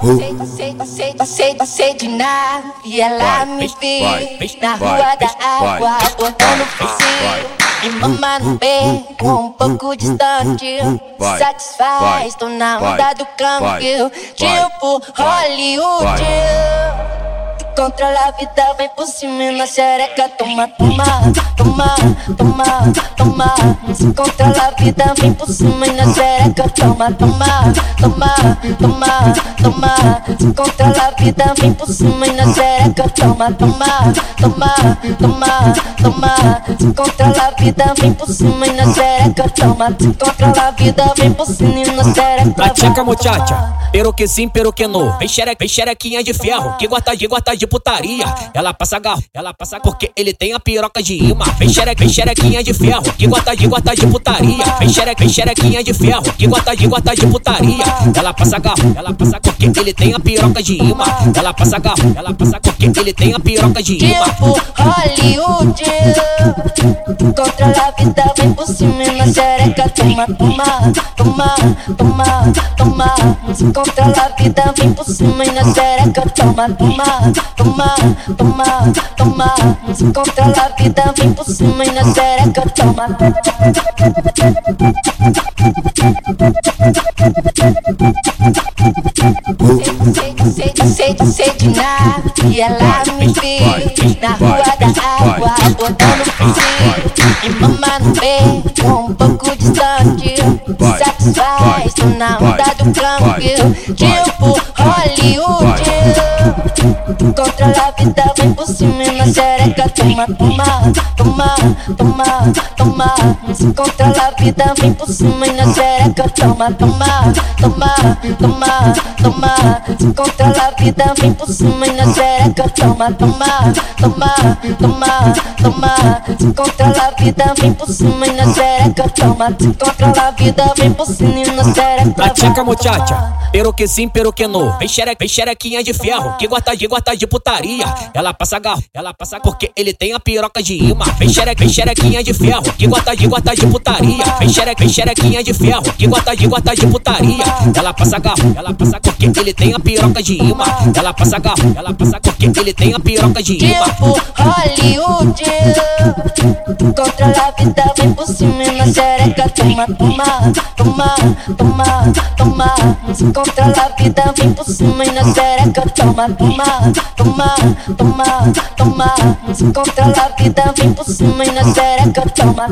Passei, passei, passei de nave e ela me viu na rua da água, botando focinho. E mamando bem, um pouco distante. Satisfaz, tô na onda do câmbio, tipo Hollywood. Controla a vida, vem por cima na xereca. Toma, toma, toma, toma, toma. Se controla a vida, vem por cima na xereca. Toma, toma, toma, toma, toma. Se controla a vida, vem por cima na xereca. Toma, toma, toma, toma, toma. Se controla a vida, vem por cima na xereca. Toma, se controla a vida, vem por cima na xereca. Pratica, muchacha, pero que sim, pero que não. Vem xerequinha de ferro, que gosta de, gosta de putaria. Ela passa garro, ela passa porque ele tem a piroca de imã. Vem vem xerequinha de ferro, que gosta de, gosta de putaria. Vem vem xerequinha de ferro, que gosta de, gosta de putaria. Ela passa garro, ela passa porque ele tem a piroca de imã. Ela passa garro, ela passa porque ele tem a piroca de imã. Tipo Hollywood Controla a vida, vem por cima na xereca Toma, toma, toma, toma, toma Se controla a vida, vem por cima na xereca Toma, toma, toma, toma, toma Se controla a vida, vem por cima na xereca Toma sei, sei de nada E ela me viu na rua da água Botando focinho e mamando bem Um pouco distante Satisfaz, na onda do câmbio Tipo Hollywood Controla a vida, vem por cima na xereca Toma, toma, toma, toma, toma. Se controla a vida, vem por cima na xereca Toma, toma, toma, toma, toma. Se controla a vida, vem por cima na xereca Toma, toma, toma, toma, toma. Se controla a vida, vem por cima na xereca Toma, se controla a vida, vem por cima na xereca Pratica, muchacha, pero que sim, pero que não. Vem xerequinha de ferro, que gosta de, gosta de putaria. Ela passa garro, ela passa porque ele tem a piroca de imã. Vem xereca, vem xerequinha de ferro, que gosta de, gosta de putaria. Vem xereca, vem xerequinha de ferro, que gosta de, gosta de putaria. Ela passa garro, ela passa porque ele tem a piroca de imã. Ela passa garro, ela passa porque ele tem a piroca de imã. Tipo Hollywood Controla a vida, vem por cima na xereca Toma, toma, toma, toma, toma Se controla a vida, vem por cima na xereca Toma, toma, toma, toma, toma Se controla a vida, vem por cima na xereca Toma